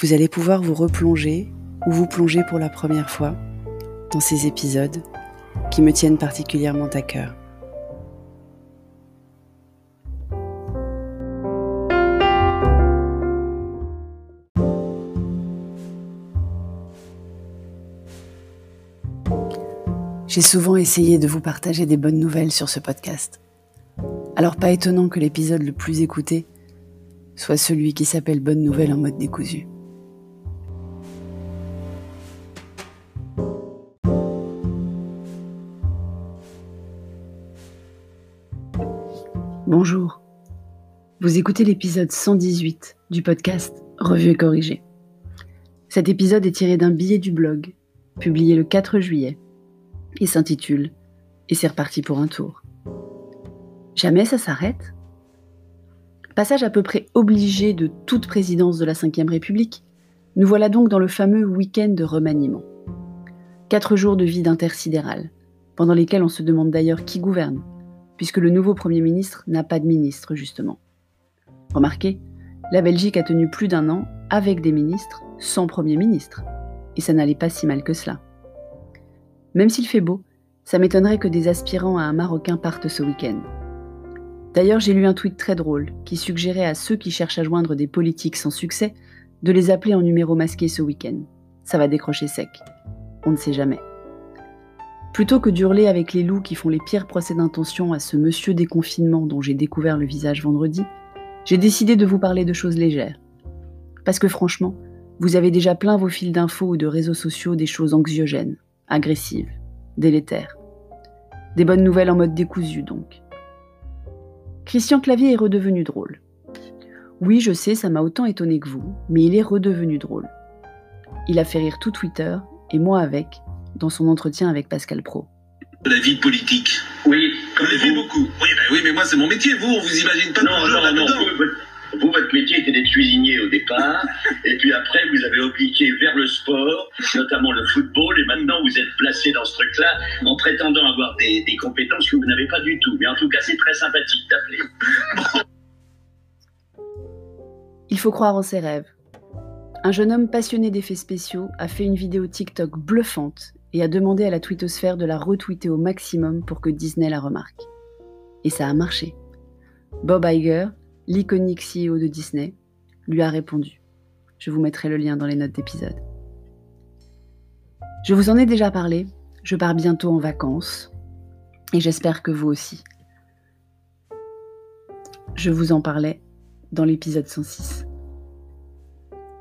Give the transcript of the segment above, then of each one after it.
vous allez pouvoir vous replonger ou vous plonger pour la première fois dans ces épisodes qui me tiennent particulièrement à cœur. J'ai souvent essayé de vous partager des bonnes nouvelles sur ce podcast. Alors pas étonnant que l'épisode le plus écouté soit celui qui s'appelle Bonne nouvelle en mode décousu. Bonjour. Vous écoutez l'épisode 118 du podcast Revue et corrigé. Cet épisode est tiré d'un billet du blog, publié le 4 juillet, et s'intitule Et c'est reparti pour un tour. Jamais ça s'arrête Passage à peu près obligé de toute présidence de la Ve République, nous voilà donc dans le fameux week-end de remaniement. Quatre jours de vie intersidérale, pendant lesquels on se demande d'ailleurs qui gouverne, puisque le nouveau Premier ministre n'a pas de ministre, justement. Remarquez, la Belgique a tenu plus d'un an avec des ministres sans Premier ministre, et ça n'allait pas si mal que cela. Même s'il fait beau, ça m'étonnerait que des aspirants à un Marocain partent ce week-end. D'ailleurs, j'ai lu un tweet très drôle qui suggérait à ceux qui cherchent à joindre des politiques sans succès de les appeler en numéro masqué ce week-end. Ça va décrocher sec. On ne sait jamais. Plutôt que d'hurler avec les loups qui font les pires procès d'intention à ce monsieur déconfinement dont j'ai découvert le visage vendredi, j'ai décidé de vous parler de choses légères. Parce que franchement, vous avez déjà plein vos fils d'infos ou de réseaux sociaux des choses anxiogènes, agressives, délétères. Des bonnes nouvelles en mode décousu donc. Christian Clavier est redevenu drôle. Oui, je sais, ça m'a autant étonné que vous, mais il est redevenu drôle. Il a fait rire tout Twitter, et moi avec, dans son entretien avec Pascal Pro. La vie politique. Oui, comme vous. vu beaucoup. Oui, ben oui, mais moi c'est mon métier. Vous, on vous imagine pas Non, toujours non, non. là-dedans. Vous, vous, votre métier était d'être cuisinier au départ, et puis après vous avez obliqué vers le sport, notamment le football, et maintenant vous êtes placé dans ce truc-là en prétendant avoir des, des compétences que vous n'avez pas du tout. Mais en tout cas, c'est très sympathique d'appeler. Il faut croire en ses rêves. Un jeune homme passionné d'effets spéciaux a fait une vidéo TikTok bluffante et a demandé à la twittosphère de la retweeter au maximum pour que Disney la remarque. Et ça a marché. Bob Iger, l'iconique CEO de Disney, lui a répondu. Je vous mettrai le lien dans les notes d'épisode. Je vous en ai déjà parlé, je pars bientôt en vacances et j'espère que vous aussi. Je vous en parlais dans l'épisode 106.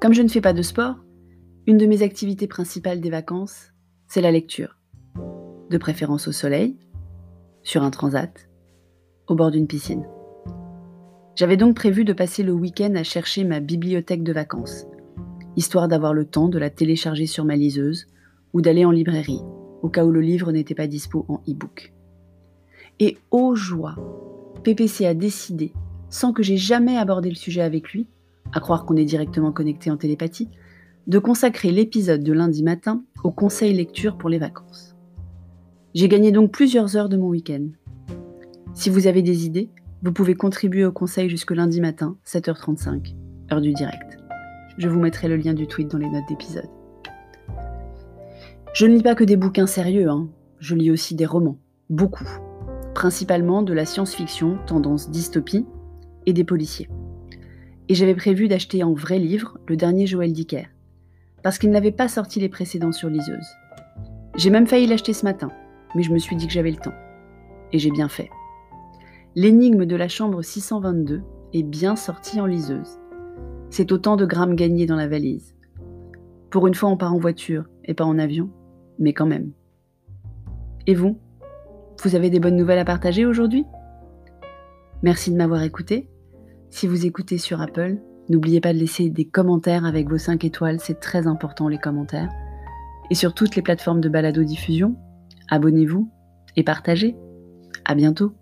Comme je ne fais pas de sport, une de mes activités principales des vacances, c'est la lecture. De préférence au soleil, sur un transat, au bord d'une piscine. J'avais donc prévu de passer le week-end à chercher ma bibliothèque de vacances, histoire d'avoir le temps de la télécharger sur ma liseuse ou d'aller en librairie, au cas où le livre n'était pas dispo en e-book. Et ô joie, PPC a décidé, sans que j'ai jamais abordé le sujet avec lui, à croire qu'on est directement connecté en télépathie, de consacrer l'épisode de lundi matin au conseil lecture pour les vacances. J'ai gagné donc plusieurs heures de mon week-end. Si vous avez des idées, vous pouvez contribuer au conseil jusque lundi matin, 7h35, heure du direct. Je vous mettrai le lien du tweet dans les notes d'épisode. Je ne lis pas que des bouquins sérieux, hein. je lis aussi des romans, beaucoup. Principalement de la science-fiction, tendance dystopie, et des policiers. Et j'avais prévu d'acheter en vrai livre le dernier Joël Dicker, parce qu'il n'avait pas sorti les précédents sur liseuse. J'ai même failli l'acheter ce matin, mais je me suis dit que j'avais le temps. Et j'ai bien fait. L'énigme de la chambre 622 est bien sortie en liseuse. C'est autant de grammes gagnés dans la valise. Pour une fois, on part en voiture et pas en avion, mais quand même. Et vous? Vous avez des bonnes nouvelles à partager aujourd'hui? Merci de m'avoir écouté. Si vous écoutez sur Apple, N'oubliez pas de laisser des commentaires avec vos 5 étoiles, c'est très important les commentaires. Et sur toutes les plateformes de balado-diffusion, abonnez-vous et partagez. À bientôt